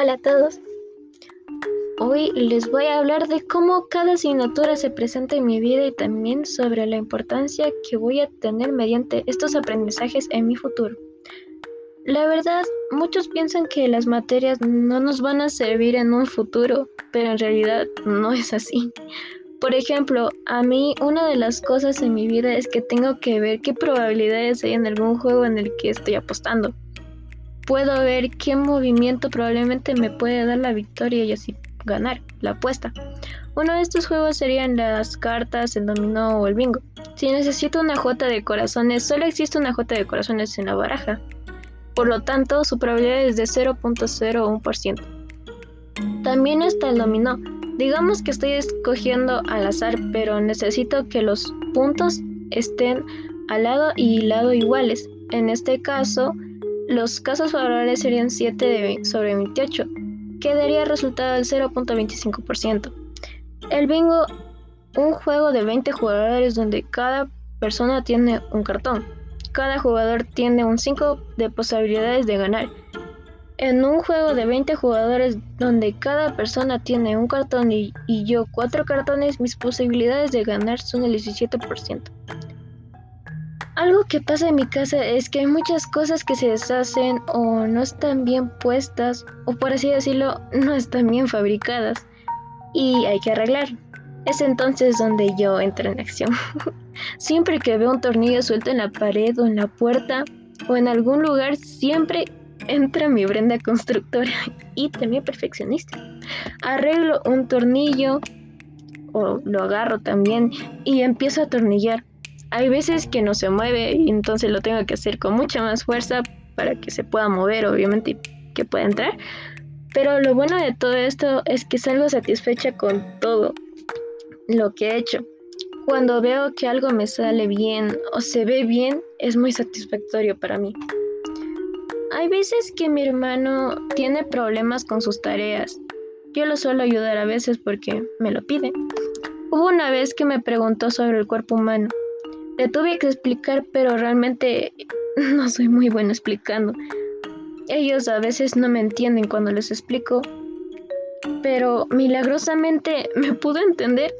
Hola a todos. Hoy les voy a hablar de cómo cada asignatura se presenta en mi vida y también sobre la importancia que voy a tener mediante estos aprendizajes en mi futuro. La verdad, muchos piensan que las materias no nos van a servir en un futuro, pero en realidad no es así. Por ejemplo, a mí una de las cosas en mi vida es que tengo que ver qué probabilidades hay en algún juego en el que estoy apostando. Puedo ver qué movimiento probablemente me puede dar la victoria y así ganar la apuesta. Uno de estos juegos serían las cartas, el dominó o el bingo. Si necesito una jota de corazones, solo existe una jota de corazones en la baraja. Por lo tanto, su probabilidad es de 0.01%. También está el dominó. Digamos que estoy escogiendo al azar, pero necesito que los puntos estén al lado y lado iguales. En este caso, los casos favorables serían 7 sobre 28, que daría resultado del 0.25%. El bingo, un juego de 20 jugadores donde cada persona tiene un cartón. Cada jugador tiene un 5 de posibilidades de ganar. En un juego de 20 jugadores donde cada persona tiene un cartón y, y yo 4 cartones, mis posibilidades de ganar son el 17%. Algo que pasa en mi casa es que hay muchas cosas que se deshacen o no están bien puestas o por así decirlo no están bien fabricadas y hay que arreglar. Es entonces donde yo entro en acción. siempre que veo un tornillo suelto en la pared o en la puerta o en algún lugar, siempre entra mi Brenda constructora y también perfeccionista. Arreglo un tornillo o lo agarro también y empiezo a atornillar hay veces que no se mueve y entonces lo tengo que hacer con mucha más fuerza para que se pueda mover, obviamente, y que pueda entrar. Pero lo bueno de todo esto es que salgo satisfecha con todo lo que he hecho. Cuando veo que algo me sale bien o se ve bien, es muy satisfactorio para mí. Hay veces que mi hermano tiene problemas con sus tareas. Yo lo suelo ayudar a veces porque me lo pide. Hubo una vez que me preguntó sobre el cuerpo humano le tuve que explicar, pero realmente no soy muy bueno explicando. Ellos a veces no me entienden cuando les explico, pero milagrosamente me pudo entender.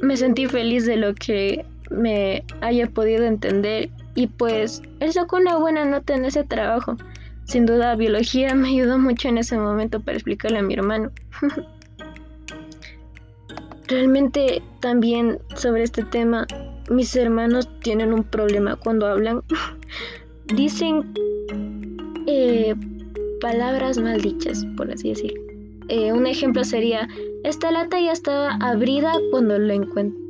Me sentí feliz de lo que me haya podido entender y pues él sacó una buena nota en ese trabajo. Sin duda, biología me ayudó mucho en ese momento para explicarle a mi hermano. Realmente también sobre este tema mis hermanos tienen un problema cuando hablan. Dicen eh, palabras maldichas, por así decirlo. Eh, un ejemplo sería, esta lata ya estaba abrida cuando la,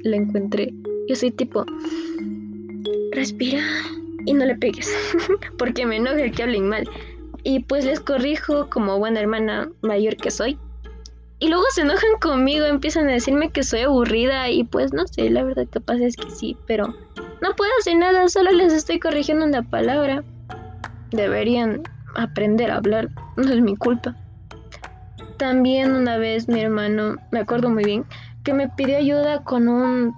la encontré. Yo soy tipo, respira y no le pegues, porque me enoja el que hablen mal. Y pues les corrijo como buena hermana mayor que soy. Y luego se enojan conmigo, empiezan a decirme que soy aburrida y pues no sé, la verdad que pasa es que sí, pero no puedo hacer nada, solo les estoy corrigiendo una palabra. Deberían aprender a hablar, no es mi culpa. También una vez mi hermano, me acuerdo muy bien, que me pidió ayuda con un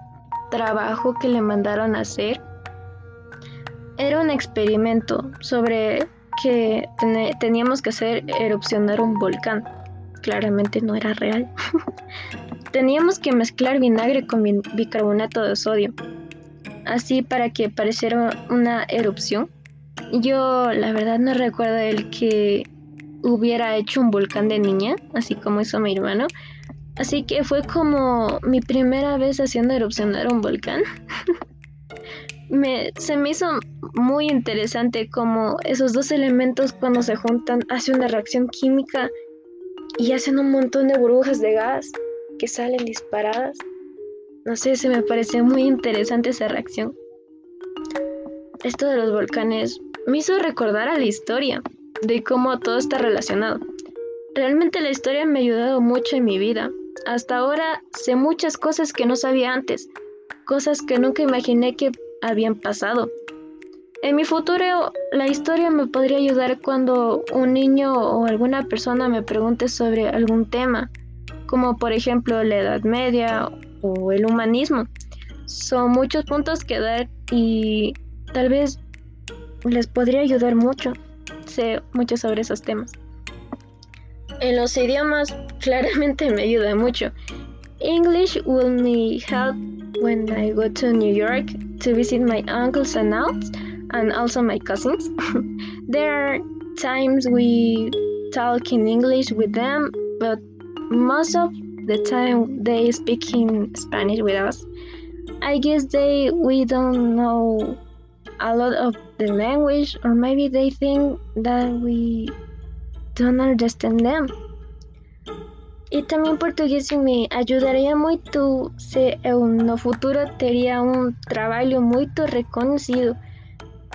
trabajo que le mandaron a hacer. Era un experimento sobre que teníamos que hacer erupcionar un volcán claramente no era real. Teníamos que mezclar vinagre con bicarbonato de sodio, así para que pareciera una erupción. Yo la verdad no recuerdo el que hubiera hecho un volcán de niña, así como hizo mi hermano. Así que fue como mi primera vez haciendo erupcionar un volcán. me, se me hizo muy interesante como esos dos elementos cuando se juntan hace una reacción química y hacen un montón de burbujas de gas que salen disparadas. No sé, se me parece muy interesante esa reacción. Esto de los volcanes me hizo recordar a la historia, de cómo todo está relacionado. Realmente la historia me ha ayudado mucho en mi vida. Hasta ahora sé muchas cosas que no sabía antes, cosas que nunca imaginé que habían pasado. En mi futuro, la historia me podría ayudar cuando un niño o alguna persona me pregunte sobre algún tema, como por ejemplo la Edad Media o el humanismo. Son muchos puntos que dar y tal vez les podría ayudar mucho. Sé mucho sobre esos temas. En los idiomas claramente me ayuda mucho. English will me help when I go to New York to visit my uncles and aunts and also my cousins. there are times we talk in English with them, but most of the time they speak in Spanish with us. I guess they we don't know a lot of the language or maybe they think that we don't understand them. E também português me ajudaria muito se eu no futuro teria um trabalho muito reconhecido,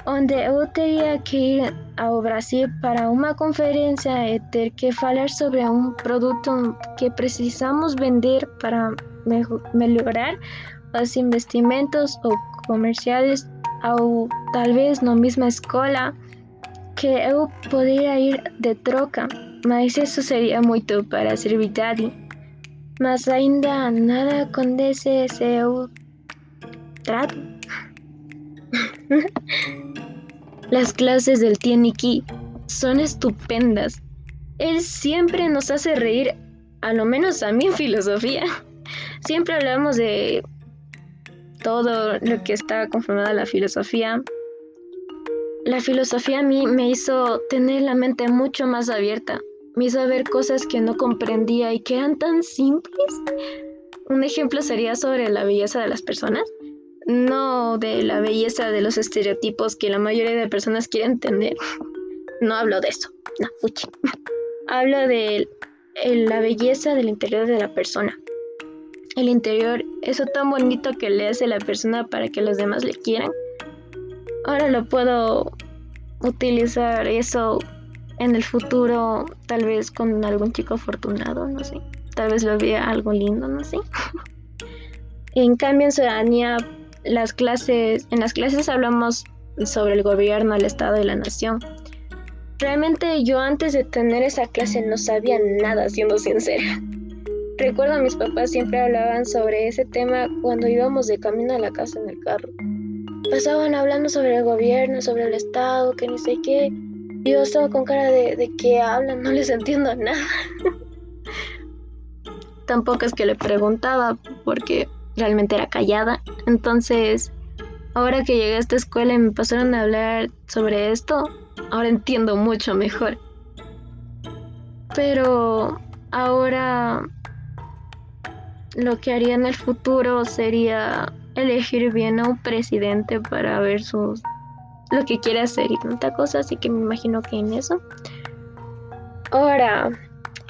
onde eu teria que ir ao Brasil para uma conferência e ter que falar sobre um produto que precisamos vender para melhorar os investimentos ou comerciais ou talvez na mesma escola que eu poderia ir de troca. mas eso sería muito para Servitari. Mas ainda nada condece seu trato. Las clases del Tieniki son estupendas. Él siempre nos hace reír, a lo menos a mí en filosofía. Siempre hablamos de todo lo que está conformada la filosofía. La filosofía a mí me hizo tener la mente mucho más abierta me hizo ver cosas que no comprendía y que eran tan simples. Un ejemplo sería sobre la belleza de las personas, no de la belleza de los estereotipos que la mayoría de personas quieren entender. No hablo de eso, no, fuchi. Hablo de la belleza del interior de la persona. El interior, eso tan bonito que le hace la persona para que los demás le quieran. Ahora lo puedo utilizar eso en el futuro, tal vez con algún chico afortunado, no sé. Tal vez lo vea algo lindo, no sé. en cambio, en ciudadanía, las clases, en las clases hablamos sobre el gobierno, el Estado y la nación. Realmente yo antes de tener esa clase no sabía nada, siendo sincera. Recuerdo a mis papás siempre hablaban sobre ese tema cuando íbamos de camino a la casa en el carro. Pasaban hablando sobre el gobierno, sobre el Estado, que ni sé qué. Yo estaba con cara de, de que hablan, no les entiendo nada. Tampoco es que le preguntaba porque realmente era callada. Entonces, ahora que llegué a esta escuela y me pasaron a hablar sobre esto, ahora entiendo mucho mejor. Pero ahora lo que haría en el futuro sería elegir bien a un presidente para ver sus lo que quiere hacer y tanta cosa, así que me imagino que en eso. Ahora,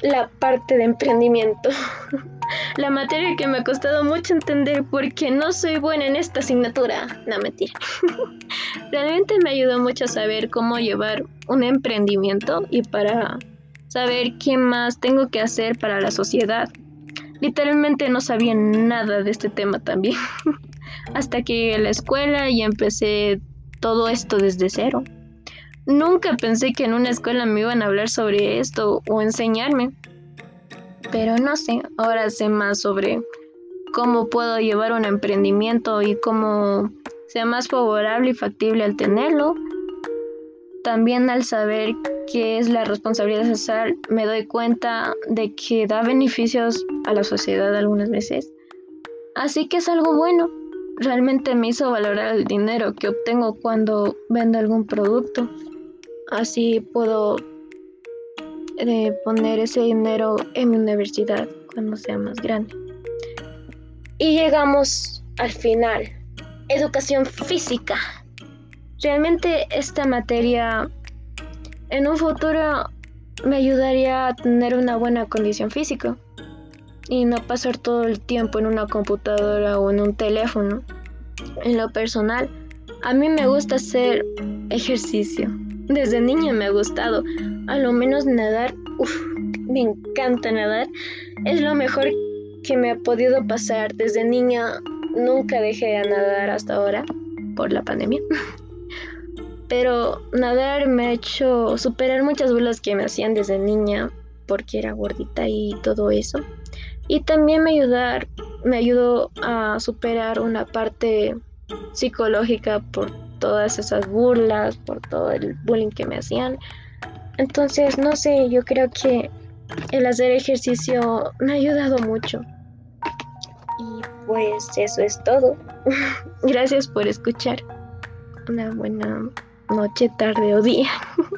la parte de emprendimiento. la materia que me ha costado mucho entender porque no soy buena en esta asignatura. No, mentira. Realmente me ayudó mucho a saber cómo llevar un emprendimiento y para saber qué más tengo que hacer para la sociedad. Literalmente no sabía nada de este tema también. Hasta que llegué a la escuela y empecé todo esto desde cero. Nunca pensé que en una escuela me iban a hablar sobre esto o enseñarme. Pero no sé, ahora sé más sobre cómo puedo llevar un emprendimiento y cómo sea más favorable y factible al tenerlo. También al saber qué es la responsabilidad social, me doy cuenta de que da beneficios a la sociedad algunas veces. Así que es algo bueno realmente me hizo valorar el dinero que obtengo cuando vendo algún producto. Así puedo eh, poner ese dinero en mi universidad cuando sea más grande. Y llegamos al final. Educación física. Realmente esta materia en un futuro me ayudaría a tener una buena condición física y no pasar todo el tiempo en una computadora o en un teléfono. En lo personal, a mí me gusta hacer ejercicio. Desde niña me ha gustado. A lo menos nadar, uff, me encanta nadar. Es lo mejor que me ha podido pasar. Desde niña nunca dejé de nadar hasta ahora por la pandemia. Pero nadar me ha hecho superar muchas burlas que me hacían desde niña porque era gordita y todo eso. Y también me ayudar, me ayudó a superar una parte psicológica por todas esas burlas, por todo el bullying que me hacían. Entonces, no sé, yo creo que el hacer ejercicio me ha ayudado mucho. Y pues eso es todo. Gracias por escuchar. Una buena noche, tarde o día.